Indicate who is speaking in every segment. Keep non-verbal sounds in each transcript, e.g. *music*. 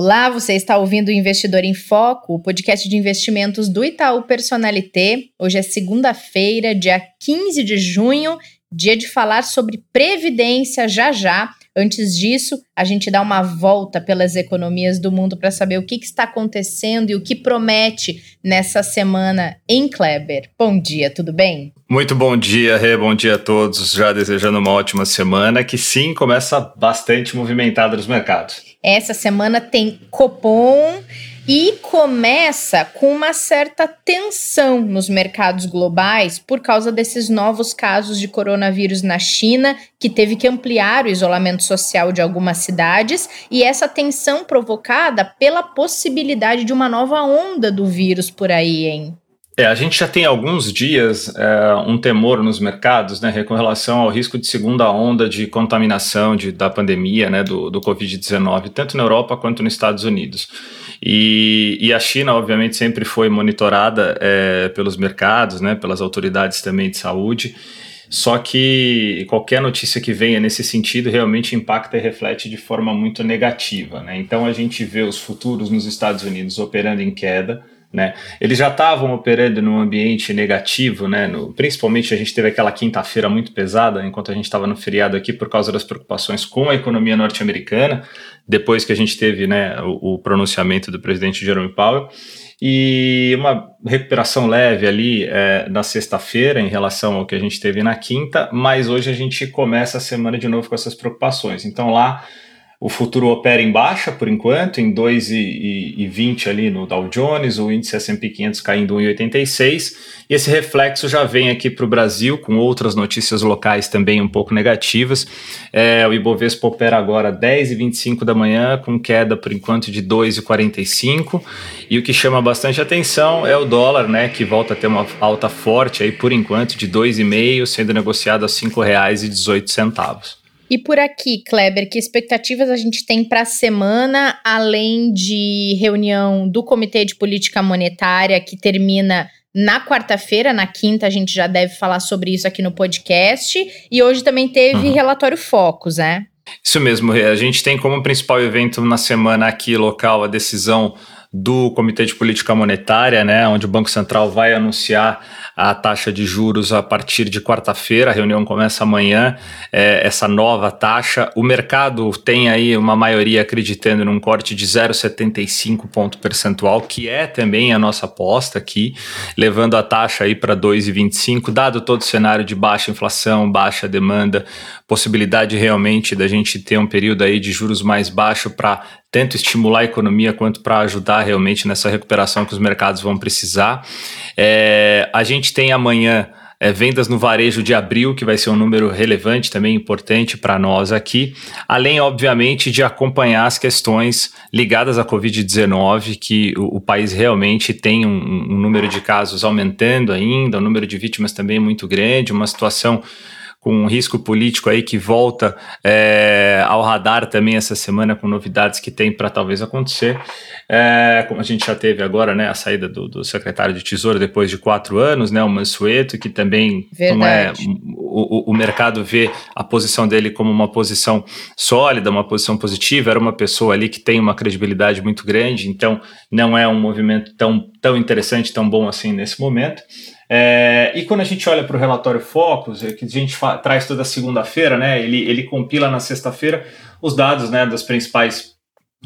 Speaker 1: Olá, você está ouvindo o Investidor em Foco, o podcast de investimentos do Itaú Personalité. Hoje é segunda-feira, dia 15 de junho, dia de falar sobre previdência já já. Antes disso, a gente dá uma volta pelas economias do mundo para saber o que, que, está acontecendo e o que promete nessa semana em Kleber. Bom dia, tudo bem?
Speaker 2: Muito bom dia, Rê. Bom dia a todos. Já desejando uma ótima semana que sim começa bastante movimentada nos mercados.
Speaker 1: Essa semana tem Copom e começa com uma certa tensão nos mercados globais por causa desses novos casos de coronavírus na China, que teve que ampliar o isolamento social de algumas cidades, e essa tensão provocada pela possibilidade de uma nova onda do vírus por aí, hein?
Speaker 2: É, a gente já tem alguns dias é, um temor nos mercados né, com relação ao risco de segunda onda de contaminação de, da pandemia né, do, do Covid-19, tanto na Europa quanto nos Estados Unidos. E, e a China, obviamente, sempre foi monitorada é, pelos mercados, né, pelas autoridades também de saúde. Só que qualquer notícia que venha nesse sentido realmente impacta e reflete de forma muito negativa. Né? Então a gente vê os futuros nos Estados Unidos operando em queda né? Eles já estavam operando num ambiente negativo, né? No, principalmente a gente teve aquela quinta-feira muito pesada, enquanto a gente estava no feriado aqui, por causa das preocupações com a economia norte-americana, depois que a gente teve né, o, o, pronunciamento do presidente Jerome Powell, e uma recuperação leve ali é, na sexta-feira em relação ao que a gente teve na quinta, mas hoje a gente começa a semana de novo com essas preocupações. Então lá o futuro opera em baixa por enquanto, em 2,20 ali no Dow Jones, o índice S&P 500 caindo 1,86. E esse reflexo já vem aqui para o Brasil, com outras notícias locais também um pouco negativas. É, o Ibovespa opera agora 10,25 da manhã, com queda por enquanto de 2,45. E o que chama bastante atenção é o dólar, né, que volta a ter uma alta forte aí por enquanto de 2,5, sendo negociado a R$ 5,18.
Speaker 1: E por aqui, Kleber, que expectativas a gente tem para a semana, além de reunião do Comitê de Política Monetária, que termina na quarta-feira, na quinta a gente já deve falar sobre isso aqui no podcast. E hoje também teve uhum. relatório Focus, né?
Speaker 2: Isso mesmo, a gente tem como principal evento na semana aqui local a decisão do Comitê de Política Monetária, né, onde o Banco Central vai anunciar a taxa de juros a partir de quarta-feira, a reunião começa amanhã, é, essa nova taxa. O mercado tem aí uma maioria acreditando num corte de 0,75 ponto percentual, que é também a nossa aposta aqui, levando a taxa aí para 2,25, dado todo o cenário de baixa inflação, baixa demanda, possibilidade realmente da gente ter um período aí de juros mais baixo para tanto estimular a economia quanto para ajudar realmente nessa recuperação que os mercados vão precisar. É, a gente tem amanhã é, vendas no varejo de abril, que vai ser um número relevante também, importante para nós aqui, além, obviamente, de acompanhar as questões ligadas à Covid-19, que o, o, país realmente tem um, um número de casos aumentando ainda, um número de vítimas também muito grande, uma situação com um risco político aí que volta é, ao radar também essa semana com novidades que tem para talvez acontecer. É, como a gente já teve agora, né, a saída do, do, secretário de Tesouro depois de quatro anos, né, o Mansueto, que também Verdade. não é o, o, mercado vê a posição dele como uma posição sólida, uma posição positiva. Era uma pessoa ali que tem uma credibilidade muito grande, então não é um movimento tão, tão interessante, tão bom assim nesse momento. É, e quando a gente olha para o relatório Focus, é que a gente traz toda segunda-feira, né? Ele, ele compila na sexta-feira os dados né, das principais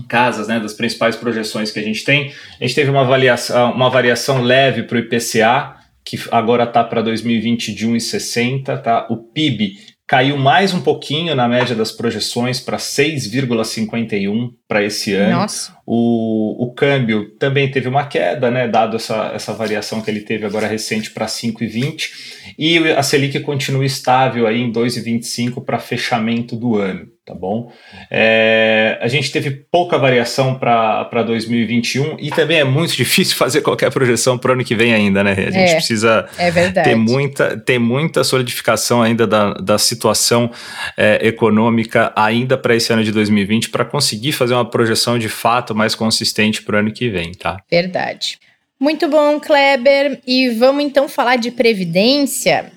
Speaker 2: casas, né, das principais projeções que a gente tem. A gente teve uma, avaliação, uma variação leve para o IPCA, que agora está para 2020 de 1,60, tá? O PIB caiu mais um pouquinho na média das projeções para 6,51 para esse ano. Nossa. O, o câmbio também teve uma queda, né, dado essa, essa variação que ele teve agora recente para 5,20, e a Selic continua estável aí em 2,25 para fechamento do ano tá bom? É, a gente teve pouca variação para 2021 e também é muito *laughs* difícil fazer qualquer projeção para o ano que vem ainda, né? A gente é, precisa
Speaker 1: é
Speaker 2: ter, muita, ter muita solidificação ainda da, da situação é, econômica ainda para esse ano de 2020 para conseguir fazer uma projeção de fato mais consistente para o ano que vem, tá?
Speaker 1: Verdade. Muito bom, Kleber. E vamos então falar de previdência.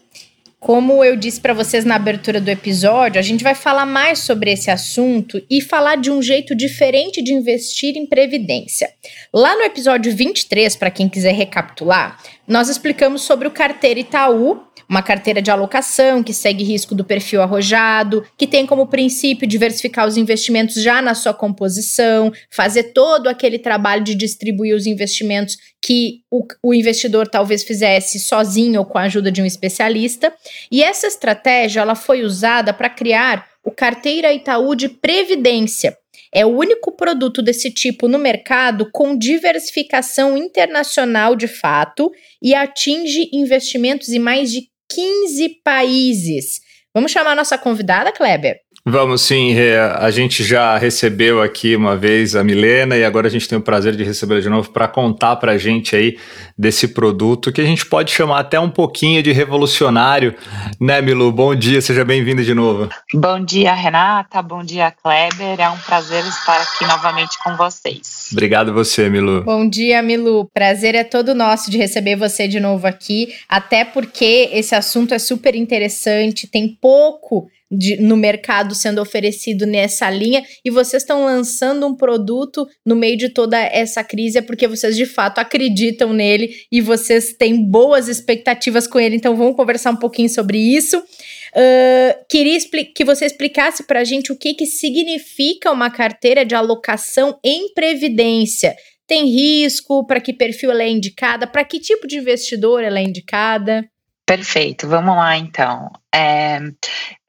Speaker 1: Como eu disse para vocês na abertura do episódio, a gente vai falar mais sobre esse assunto e falar de um jeito diferente de investir em previdência. Lá no episódio 23, para quem quiser recapitular, nós explicamos sobre o carteira Itaú, uma carteira de alocação que segue risco do perfil arrojado, que tem como princípio diversificar os investimentos já na sua composição, fazer todo aquele trabalho de distribuir os investimentos que o, o investidor talvez fizesse sozinho ou com a ajuda de um especialista. E essa estratégia ela foi usada para criar o Carteira Itaú de Previdência. É o único produto desse tipo no mercado com diversificação internacional de fato e atinge investimentos em mais de 15 países. Vamos chamar a nossa convidada, Kleber?
Speaker 2: Vamos sim, a gente já recebeu aqui uma vez a Milena e agora a gente tem o prazer de recebê-la de novo para contar para a gente aí desse produto que a gente pode chamar até um pouquinho de revolucionário, né, Milu? Bom dia, seja bem-vinda de novo.
Speaker 3: Bom dia, Renata, bom dia, Kleber, é um prazer estar aqui novamente com vocês.
Speaker 2: Obrigado você, Milu.
Speaker 1: Bom dia, Milu, prazer é todo nosso de receber você de novo aqui, até porque esse assunto é super interessante, tem pouco de, no mercado sendo oferecido nessa linha e vocês estão lançando um produto no meio de toda essa crise é porque vocês de fato acreditam nele e vocês têm boas expectativas com ele. Então vamos conversar um pouquinho sobre isso. Uh, queria que você explicasse para a gente o que, que significa uma carteira de alocação em previdência. Tem risco? Para que perfil ela é indicada? Para que tipo de investidor ela é indicada?
Speaker 3: Perfeito, vamos lá então. É,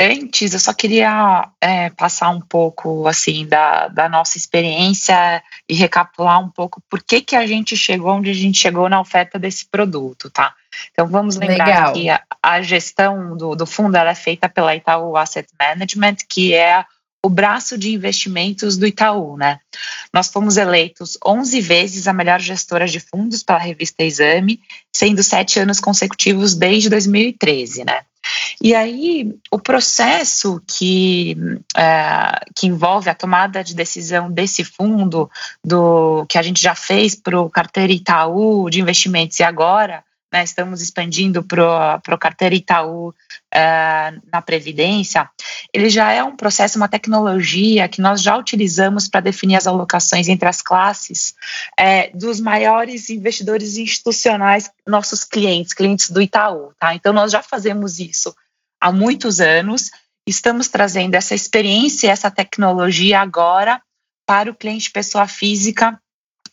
Speaker 3: antes, eu só queria é, passar um pouco assim da, da nossa experiência e recapitular um pouco por que, que a gente chegou onde a gente chegou na oferta desse produto, tá? Então vamos lembrar Legal. que a, a gestão do, do fundo é feita pela Itaú Asset Management, que é o braço de investimentos do Itaú, né? Nós fomos eleitos 11 vezes a melhor gestora de fundos pela revista Exame, sendo sete anos consecutivos desde 2013, né? E aí, o processo que, é, que envolve a tomada de decisão desse fundo, do que a gente já fez para o carteira Itaú de investimentos e agora né, estamos expandindo para o carteira Itaú uh, na Previdência, ele já é um processo, uma tecnologia que nós já utilizamos para definir as alocações entre as classes é, dos maiores investidores institucionais, nossos clientes, clientes do Itaú. Tá? Então, nós já fazemos isso há muitos anos, estamos trazendo essa experiência, essa tecnologia agora para o cliente pessoa física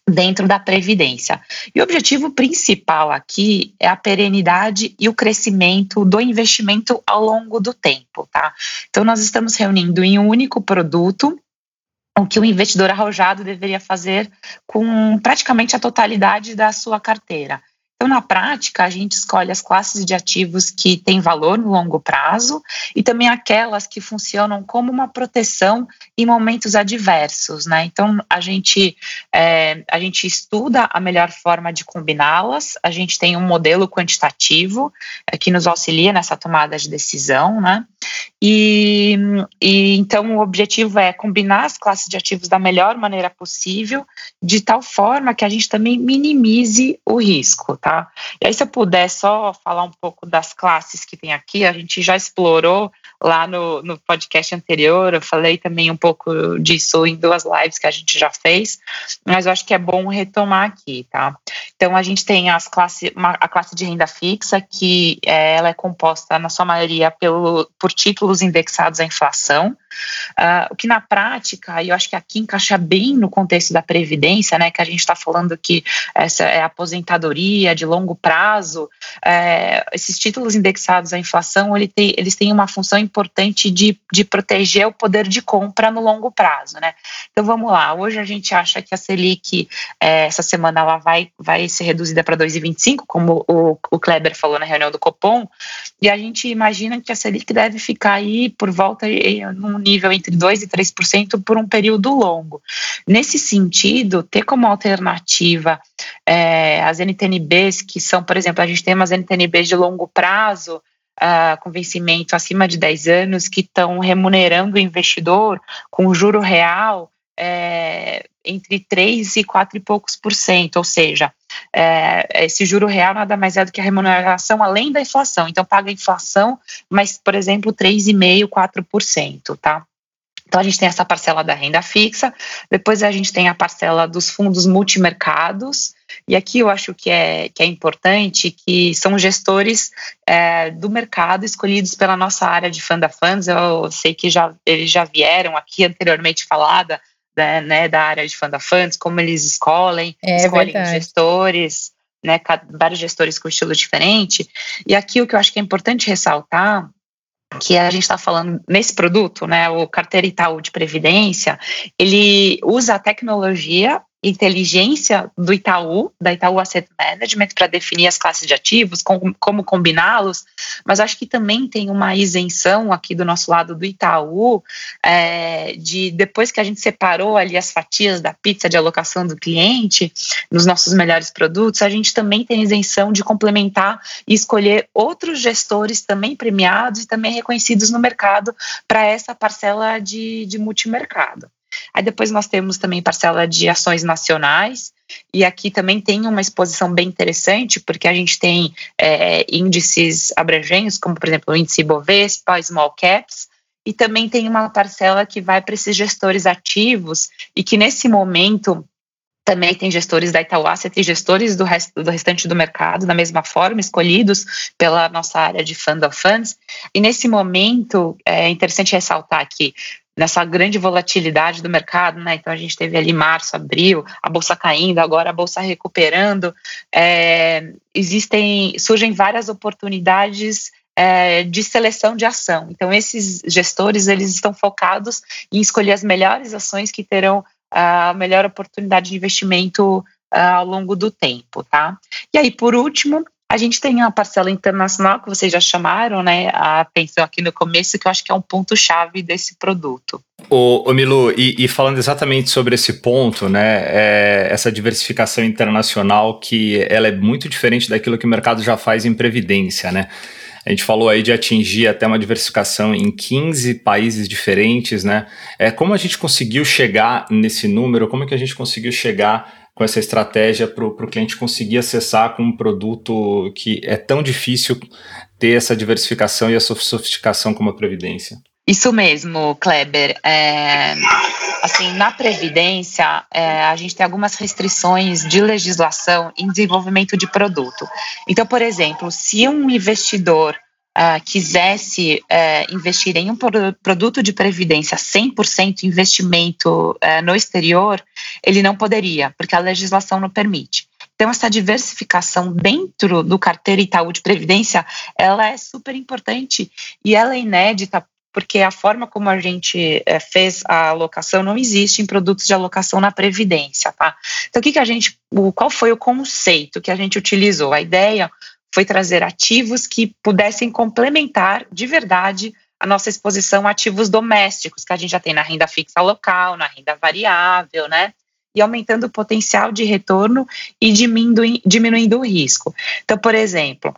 Speaker 3: dentro da Previdência. E o objetivo principal aqui é a perenidade e o crescimento do investimento ao longo do tempo, tá? Então, nós estamos reunindo em um único produto o que o investidor arrojado deveria fazer com praticamente a totalidade da sua carteira. Então, na prática, a gente escolhe as classes de ativos que têm valor no longo prazo e também aquelas que funcionam como uma proteção em momentos adversos, né? Então, a gente, é, a gente estuda a melhor forma de combiná-las, a gente tem um modelo quantitativo é, que nos auxilia nessa tomada de decisão, né? E, e então o objetivo é combinar as classes de ativos da melhor maneira possível, de tal forma que a gente também minimize o risco, tá? E aí, se eu puder só falar um pouco das classes que tem aqui, a gente já explorou lá no, no podcast anterior, eu falei também um pouco disso em duas lives que a gente já fez, mas eu acho que é bom retomar aqui, tá? Então, a gente tem as classe, uma, a classe de renda fixa, que é, ela é composta, na sua maioria, pelo, por títulos indexados à inflação, uh, o que na prática, e eu acho que aqui encaixa bem no contexto da Previdência, né, que a gente está falando que essa é aposentadoria de de longo prazo, é, esses títulos indexados à inflação, ele tem, eles têm uma função importante de, de proteger o poder de compra no longo prazo, né? Então vamos lá, hoje a gente acha que a Selic, é, essa semana, ela vai, vai ser reduzida para 2,25, como o, o Kleber falou na reunião do Copom, e a gente imagina que a Selic deve ficar aí por volta num nível entre 2% e 3% por um período longo. Nesse sentido, ter como alternativa é, as NTNBs, que são, por exemplo, a gente tem umas NTNBs de longo prazo, uh, com vencimento acima de 10 anos, que estão remunerando o investidor com juro real é, entre 3 e 4 e poucos por cento, ou seja, é, esse juro real nada mais é do que a remuneração além da inflação. Então, paga inflação, mas, por exemplo, 3,5%, 4%, tá? Então, a gente tem essa parcela da renda fixa, depois a gente tem a parcela dos fundos multimercados, e aqui eu acho que é, que é importante que são gestores é, do mercado escolhidos pela nossa área de fund of funds. Eu sei que já, eles já vieram aqui anteriormente falada da, né, da área de fund of funds, como eles escolhem, é escolhem verdade. gestores, né, vários gestores com estilo diferente. E aqui o que eu acho que é importante ressaltar que a gente está falando nesse produto, né, o carteira Itaú de Previdência, ele usa a tecnologia inteligência do Itaú, da Itaú Asset Management, para definir as classes de ativos, com, como combiná-los, mas acho que também tem uma isenção aqui do nosso lado do Itaú, é, de depois que a gente separou ali as fatias da pizza de alocação do cliente, nos nossos melhores produtos, a gente também tem isenção de complementar e escolher outros gestores também premiados e também reconhecidos no mercado para essa parcela de, de multimercado. Aí depois nós temos também parcela de ações nacionais, e aqui também tem uma exposição bem interessante, porque a gente tem é, índices abrangentes, como por exemplo o índice Bovespa, Small Caps, e também tem uma parcela que vai para esses gestores ativos, e que nesse momento também tem gestores da Itaú Asset e gestores do, rest, do restante do mercado, da mesma forma, escolhidos pela nossa área de Fund of Funds. E nesse momento, é interessante ressaltar que nessa grande volatilidade do mercado, né? Então a gente teve ali março, abril, a bolsa caindo, agora a bolsa recuperando. É, existem, surgem várias oportunidades é, de seleção de ação. Então esses gestores eles estão focados em escolher as melhores ações que terão a melhor oportunidade de investimento ao longo do tempo, tá? E aí, por último, a gente tem uma parcela internacional que vocês já chamaram, né, a atenção aqui no começo, que eu acho que é um ponto-chave desse produto.
Speaker 2: Ô, ô Milu, e, e, falando exatamente sobre esse ponto, né, é, essa diversificação internacional que ela é muito diferente daquilo que o mercado já faz em previdência, né? A gente falou aí de atingir até uma diversificação em 15 países diferentes, né? É, como a gente conseguiu chegar nesse número? Como é que a gente conseguiu chegar com essa estratégia para o cliente conseguir acessar com um produto que é tão difícil ter essa diversificação e essa sofisticação como a Previdência.
Speaker 3: Isso mesmo, Kleber. É, assim, na Previdência, é, a gente tem algumas restrições de legislação em desenvolvimento de produto. Então, por exemplo, se um investidor uh, quisesse uh, investir em um produto de previdência 100% investimento uh, no exterior, ele não poderia, porque a legislação não permite. Então, essa diversificação dentro do carteira Itaú de Previdência, ela é super importante e ela é inédita porque a forma como a gente é, fez a alocação não existe em produtos de alocação na Previdência, tá? Então, o que, que a gente, o, qual foi o conceito que a gente utilizou? A ideia foi trazer ativos que pudessem complementar de verdade a nossa exposição a ativos domésticos, que a gente já tem na renda fixa local, na renda variável, né? E aumentando o potencial de retorno e diminuindo, diminuindo o risco. Então, por exemplo,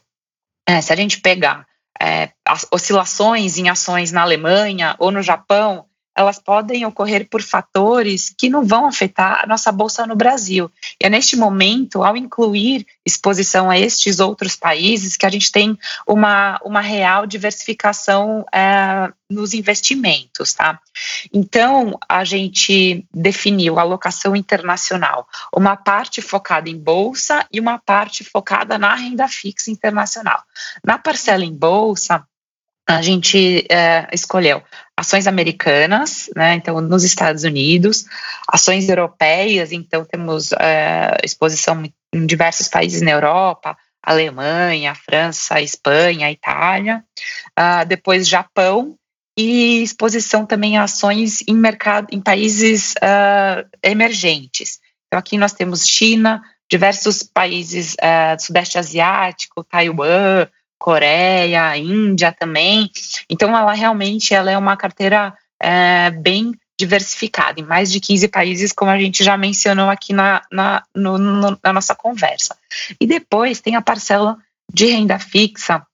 Speaker 3: é, se a gente pegar é, oscilações em ações na Alemanha ou no Japão, elas podem ocorrer por fatores que não vão afetar a nossa bolsa no Brasil. E é neste momento, ao incluir exposição a estes outros países, que a gente tem uma, uma real diversificação é, nos investimentos, tá? Então, a gente definiu a alocação internacional, uma parte focada em bolsa e uma parte focada na renda fixa internacional. Na parcela em bolsa, a gente é, escolheu ações americanas, né, então nos Estados Unidos, ações europeias, então temos é, exposição em diversos países na Europa, Alemanha, França, Espanha, Itália, uh, depois Japão e exposição também a ações em mercado em países uh, emergentes. Então aqui nós temos China, diversos países uh, do Sudeste Asiático, Taiwan, Coreia, Índia também. Então, ela realmente ela é uma carteira é, bem diversificada, em mais de 15 países, como a gente já mencionou aqui na, na, no, no, na nossa conversa. E depois tem a parcela de renda fixa,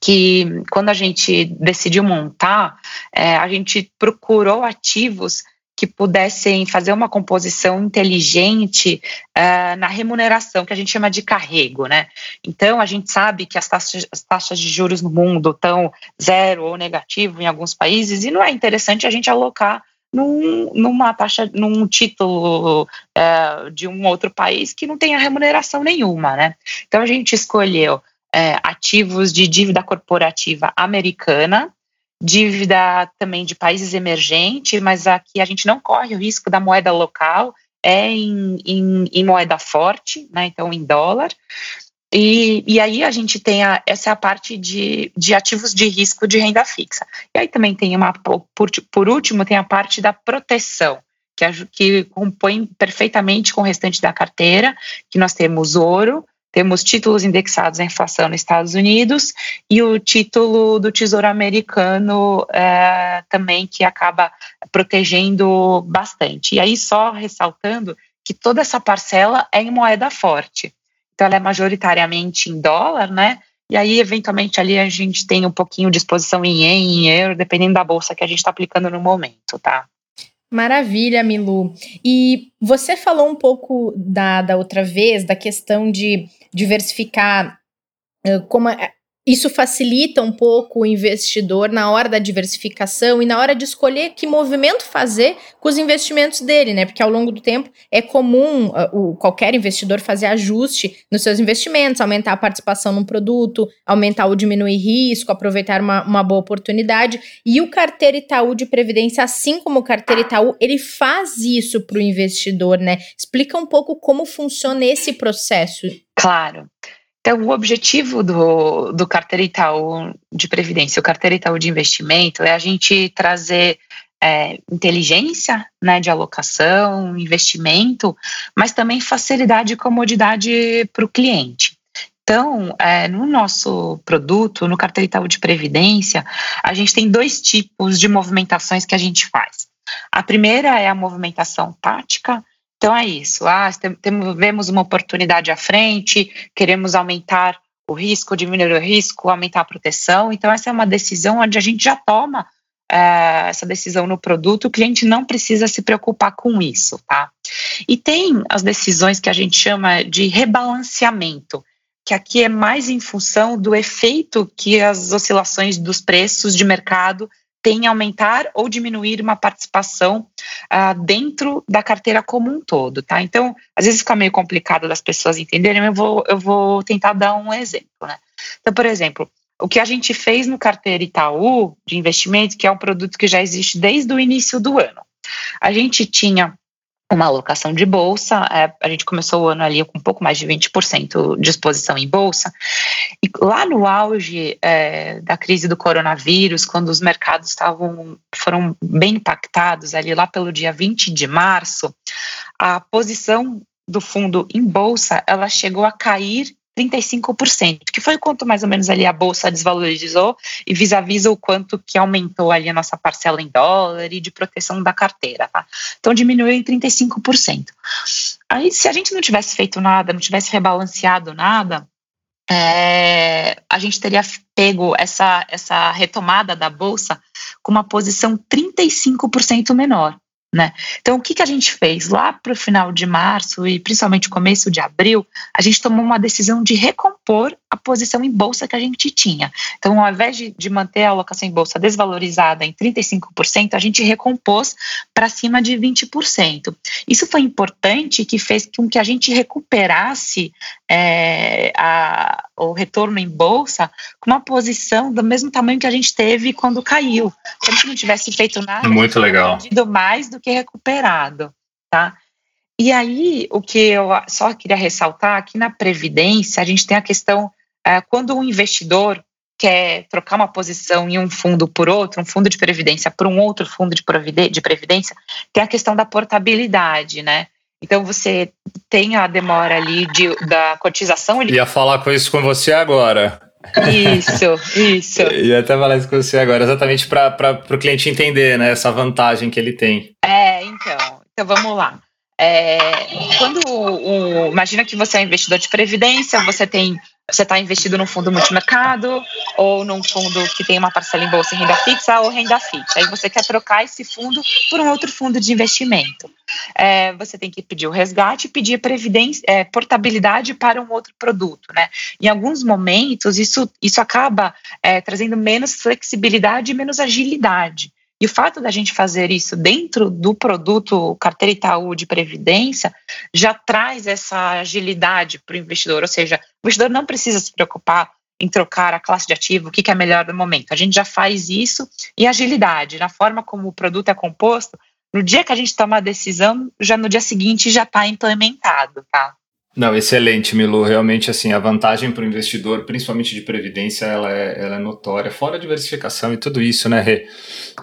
Speaker 3: que quando a gente decidiu montar, é, a gente procurou ativos que pudessem fazer uma composição inteligente uh, na remuneração, que a gente chama de carrego, né? Então, a gente sabe que as taxas, as taxas de juros no mundo estão zero ou negativo em alguns países, e não é interessante a gente alocar num, numa taxa, num título uh, de um outro país que não tenha remuneração nenhuma, né? Então, a gente escolheu uh, ativos de dívida corporativa americana, dívida também de países emergentes, mas aqui a gente não corre o risco da moeda local, é em, em, em moeda forte, né, então em dólar. E, e aí a gente tem a, essa é a parte de, de ativos de risco de renda fixa. E aí também tem uma, por, por último, tem a parte da proteção, que, que compõe perfeitamente com o restante da carteira, que nós temos ouro, temos títulos indexados à inflação nos Estados Unidos e o título do Tesouro Americano é, também, que acaba protegendo bastante. E aí, só ressaltando que toda essa parcela é em moeda forte. Então, ela é majoritariamente em dólar, né? E aí, eventualmente, ali a gente tem um pouquinho de exposição em ien, em euro, dependendo da bolsa que a gente está aplicando no momento, tá?
Speaker 1: Maravilha, Milu. E você falou um pouco da, da outra vez da questão de diversificar uh, como isso facilita um pouco o investidor na hora da diversificação e na hora de escolher que movimento fazer com os investimentos dele, né? Porque ao longo do tempo é comum uh, o, qualquer investidor fazer ajuste nos seus investimentos, aumentar a participação num produto, aumentar ou diminuir risco, aproveitar uma, uma boa oportunidade. E o carteira Itaú de Previdência, assim como o carteira Itaú, ele faz isso para o investidor, né? Explica um pouco como funciona esse processo.
Speaker 3: Claro. Então, o objetivo do, do Carteira Itaú de Previdência, o Carteira Itaú de Investimento, é a gente trazer é, inteligência né, de alocação, investimento, mas também facilidade e comodidade para o cliente. Então, é, no nosso produto, no Carteira Itaú de Previdência, a gente tem dois tipos de movimentações que a gente faz. A primeira é a movimentação tática, então é isso. Ah, temos, vemos uma oportunidade à frente, queremos aumentar o risco, diminuir o risco, aumentar a proteção. Então essa é uma decisão onde a gente já toma é, essa decisão no produto, o cliente não precisa se preocupar com isso, tá? E tem as decisões que a gente chama de rebalanceamento, que aqui é mais em função do efeito que as oscilações dos preços de mercado tem aumentar ou diminuir uma participação uh, dentro da carteira como um todo, tá? Então, às vezes fica meio complicado das pessoas entenderem, eu vou, eu vou tentar dar um exemplo, né? Então, por exemplo, o que a gente fez no carteira Itaú de investimentos, que é um produto que já existe desde o início do ano. A gente tinha uma alocação de bolsa. É, a gente começou o ano ali com um pouco mais de 20% de exposição em bolsa. E lá no auge é, da crise do coronavírus, quando os mercados estavam foram bem impactados, ali lá pelo dia 20 de março, a posição do fundo em bolsa ela chegou a cair 35%, que foi o quanto mais ou menos ali a bolsa desvalorizou e vis-a-vis o quanto que aumentou ali a nossa parcela em dólar e de proteção da carteira, tá? Então diminuiu em 35%. Aí se a gente não tivesse feito nada, não tivesse rebalanceado nada, é, a gente teria pego essa, essa retomada da bolsa com uma posição 35% menor. Né? Então, o que, que a gente fez? Lá para o final de março e principalmente começo de abril, a gente tomou uma decisão de recompor a posição em bolsa que a gente tinha. Então, ao invés de, de manter a alocação em bolsa desvalorizada em 35%, a gente recompôs para cima de 20%. Isso foi importante que fez com que a gente recuperasse é, a, o retorno em bolsa com uma posição do mesmo tamanho que a gente teve quando caiu. Se a gente não tivesse feito nada,
Speaker 2: muito legal.
Speaker 3: perdido mais do que recuperado, tá? E aí, o que eu só queria ressaltar aqui na Previdência, a gente tem a questão, é, quando um investidor quer trocar uma posição em um fundo por outro, um fundo de previdência por um outro fundo de previdência, tem a questão da portabilidade, né? Então você tem a demora ali de, da cotização. Ele...
Speaker 2: Ia falar com isso com você agora.
Speaker 3: Isso, isso. *laughs*
Speaker 2: Ia até falar isso com você agora, exatamente para o cliente entender né, essa vantagem que ele tem.
Speaker 3: É, então. Então vamos lá. É, quando o, o, imagina que você é um investidor de previdência, você tem você está investido num fundo multimercado ou num fundo que tem uma parcela em bolsa em renda fixa ou renda fixa. Aí você quer trocar esse fundo por um outro fundo de investimento. É, você tem que pedir o resgate e pedir previdência, é, portabilidade para um outro produto. Né? Em alguns momentos, isso, isso acaba é, trazendo menos flexibilidade e menos agilidade. E o fato da gente fazer isso dentro do produto carteira Itaú de previdência já traz essa agilidade para o investidor, ou seja, o investidor não precisa se preocupar em trocar a classe de ativo, o que, é melhor no momento. A gente já faz isso e agilidade, na forma como o produto é composto, no dia que a gente toma a decisão, já no dia seguinte já está implementado, tá?
Speaker 2: Não, excelente, Milu. Realmente, assim, a vantagem para o investidor, principalmente de previdência, ela é, ela é notória. Fora a diversificação e tudo isso, né, Rê?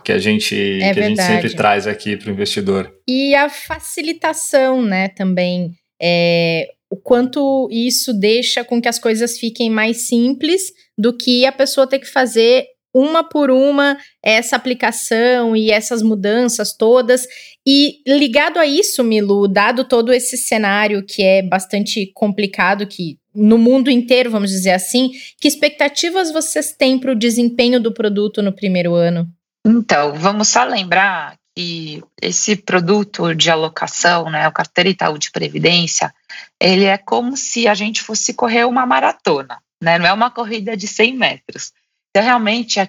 Speaker 2: Que a gente, é que a gente sempre traz aqui para o investidor.
Speaker 1: E a facilitação, né, também. É, o quanto isso deixa com que as coisas fiquem mais simples do que a pessoa ter que fazer uma por uma essa aplicação e essas mudanças todas. E ligado a isso, Milu, dado todo esse cenário que é bastante complicado, que no mundo inteiro, vamos dizer assim, que expectativas vocês têm para o desempenho do produto no primeiro ano?
Speaker 3: Então, vamos só lembrar que esse produto de alocação, né, o carteira Itaú de Previdência, ele é como se a gente fosse correr uma maratona, né? Não é uma corrida de 100 metros. Então, realmente. *laughs*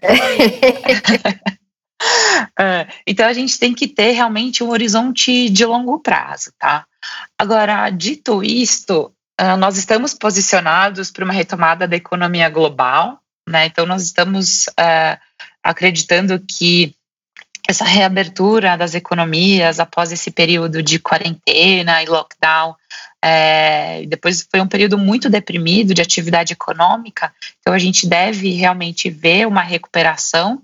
Speaker 3: É, então, a gente tem que ter realmente um horizonte de longo prazo, tá? Agora, dito isto, uh, nós estamos posicionados para uma retomada da economia global, né? Então, nós estamos uh, acreditando que essa reabertura das economias após esse período de quarentena e lockdown, é, depois foi um período muito deprimido de atividade econômica, então a gente deve realmente ver uma recuperação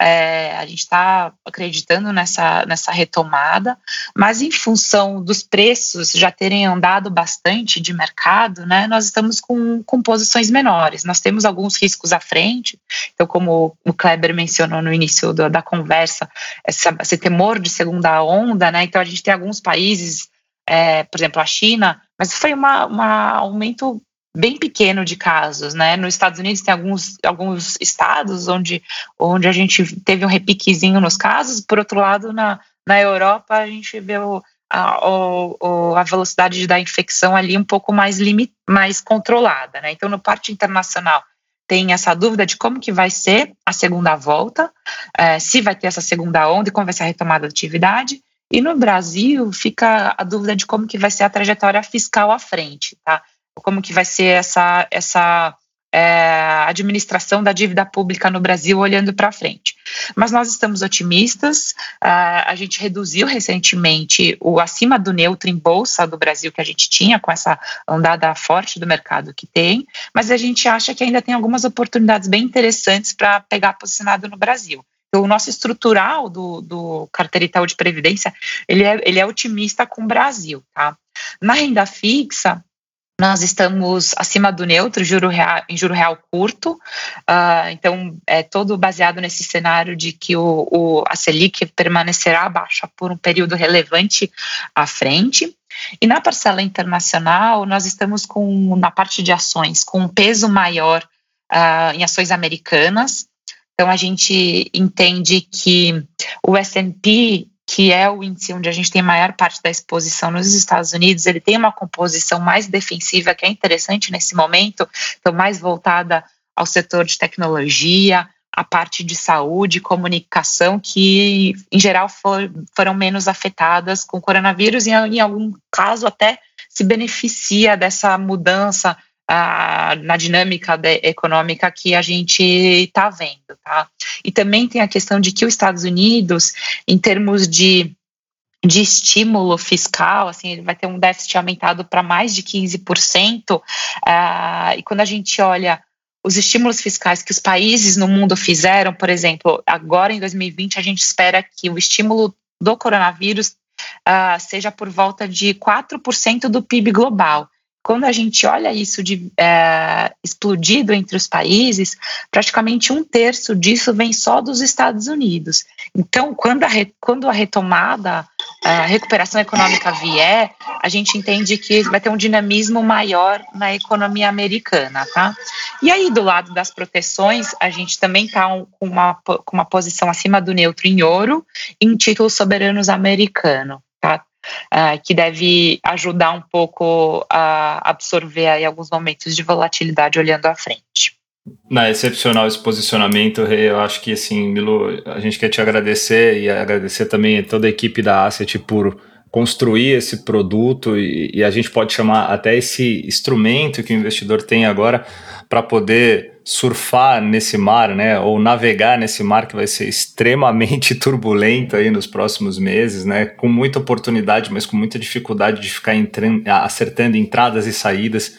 Speaker 3: é, a gente está acreditando nessa, nessa retomada, mas em função dos preços já terem andado bastante de mercado, né, nós estamos com, com posições menores. Nós temos alguns riscos à frente, então, como o Kleber mencionou no início do, da conversa, essa, esse temor de segunda onda, né, então a gente tem alguns países, é, por exemplo, a China, mas foi um aumento bem pequeno de casos, né? Nos Estados Unidos tem alguns, alguns estados onde, onde a gente teve um repiquezinho nos casos, por outro lado, na, na Europa a gente o, a, o, a velocidade da infecção ali um pouco mais, limit, mais controlada, né? Então, no parte internacional tem essa dúvida de como que vai ser a segunda volta, é, se vai ter essa segunda onda e como vai ser a retomada da atividade, e no Brasil fica a dúvida de como que vai ser a trajetória fiscal à frente, tá? Como que vai ser essa, essa é, administração da dívida pública no Brasil olhando para frente. Mas nós estamos otimistas, uh, a gente reduziu recentemente o acima do neutro em bolsa do Brasil que a gente tinha, com essa andada forte do mercado que tem, mas a gente acha que ainda tem algumas oportunidades bem interessantes para pegar posicionado no Brasil. Então, o nosso estrutural do, do carteira Itaú de Previdência, ele é, ele é otimista com o Brasil, tá? Na renda fixa, nós estamos acima do neutro, juro real, em juro real curto, uh, então é todo baseado nesse cenário de que o, o, a Selic permanecerá baixa por um período relevante à frente. E na parcela internacional, nós estamos com, na parte de ações, com um peso maior uh, em ações americanas. Então, a gente entende que o S&P que é o índice onde a gente tem maior parte da exposição nos Estados Unidos, ele tem uma composição mais defensiva, que é interessante nesse momento, então mais voltada ao setor de tecnologia, a parte de saúde, comunicação, que em geral for, foram menos afetadas com o coronavírus e em algum caso até se beneficia dessa mudança na dinâmica de, econômica que a gente está vendo, tá? E também tem a questão de que os Estados Unidos, em termos de de estímulo fiscal, assim, ele vai ter um déficit aumentado para mais de 15%, ah, e quando a gente olha os estímulos fiscais que os países no mundo fizeram, por exemplo, agora em 2020 a gente espera que o estímulo do coronavírus uh, seja por volta de 4% do PIB global. Quando a gente olha isso de, é, explodido entre os países, praticamente um terço disso vem só dos Estados Unidos. Então, quando a, quando a retomada, a recuperação econômica vier, a gente entende que vai ter um dinamismo maior na economia americana, tá? E aí, do lado das proteções, a gente também está um, com, uma, com uma posição acima do neutro em ouro em títulos soberanos americano? Uh, que deve ajudar um pouco a absorver aí alguns momentos de volatilidade olhando à frente.
Speaker 2: Na excepcional esse posicionamento, eu acho que assim, Milo, a gente quer te agradecer e agradecer também toda a equipe da Asset por construir esse produto e, e a gente pode chamar até esse instrumento que o investidor tem agora para poder surfar nesse mar, né, ou navegar nesse mar que vai ser extremamente *laughs* turbulento aí nos próximos meses, né, com muita oportunidade, mas com muita dificuldade de ficar entrando, acertando entradas e saídas.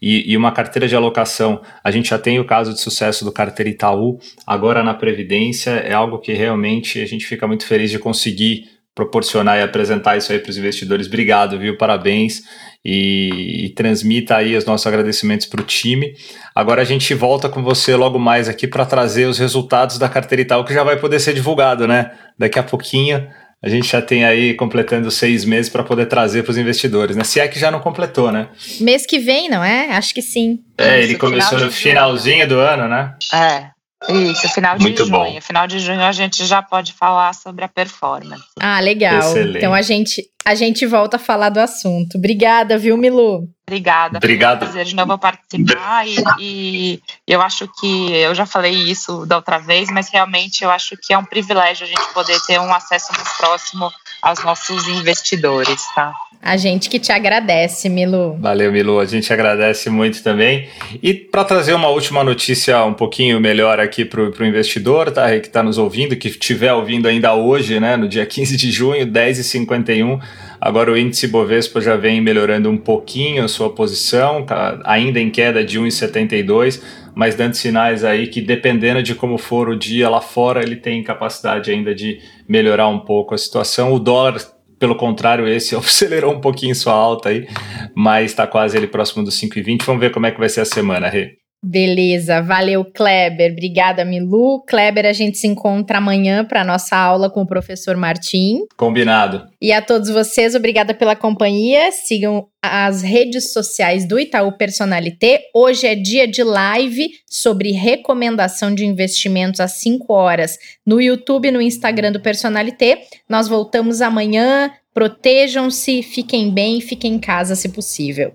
Speaker 2: E, e, uma carteira de alocação, a gente já tem o caso de sucesso do carteira Itaú, agora na Previdência, é algo que realmente a gente fica muito feliz de conseguir proporcionar e apresentar isso aí para os investidores. Obrigado, viu? Parabéns e, e transmita aí os nossos agradecimentos para o time. Agora a gente volta com você logo mais aqui para trazer os resultados da carteira e tal, que já vai poder ser divulgado, né? Daqui a pouquinho a gente já tem aí completando seis meses para poder trazer para os investidores, né? Se é que já não completou, né?
Speaker 1: Mês que vem, não é? Acho que sim.
Speaker 2: É, ele começou no finalzinho do ano, né?
Speaker 3: É. Isso, final de Muito junho. Bom. Final de junho a gente já pode falar sobre a performance.
Speaker 1: Ah, legal. Excelente. Então a gente, a gente volta a falar do assunto. Obrigada, viu, Milu?
Speaker 3: Obrigada.
Speaker 2: Obrigado.
Speaker 3: Foi um prazer de novo participar e, e, eu acho que eu já falei isso da outra vez, mas realmente eu acho que é um privilégio a gente poder ter um acesso mais próximo aos nossos investidores, tá?
Speaker 1: A gente que te agradece, Milu.
Speaker 2: Valeu, Milu. A gente agradece muito também. E para trazer uma última notícia um pouquinho melhor aqui para o investidor, tá? Que está nos ouvindo, que estiver ouvindo ainda hoje, né? No dia 15 de junho, 10h51. Agora o índice Bovespa já vem melhorando um pouquinho a sua posição, tá ainda em queda de 1,72, mas dando sinais aí que dependendo de como for o dia lá fora, ele tem capacidade ainda de melhorar um pouco a situação. O dólar pelo contrário, esse *laughs* acelerou um pouquinho sua alta aí, mas está quase ali próximo dos 5,20. Vamos ver como é que vai ser a semana, Rê.
Speaker 1: Beleza, valeu Kleber, obrigada Milu. Kleber, a gente se encontra amanhã para nossa aula com o professor Martim.
Speaker 2: Combinado.
Speaker 1: E a todos vocês, obrigada pela companhia. Sigam as redes sociais do Itaú Personalité. Hoje é dia de live sobre recomendação de investimentos às 5 horas no YouTube e no Instagram do Personalité. Nós voltamos amanhã. Protejam-se, fiquem bem, fiquem em casa se possível.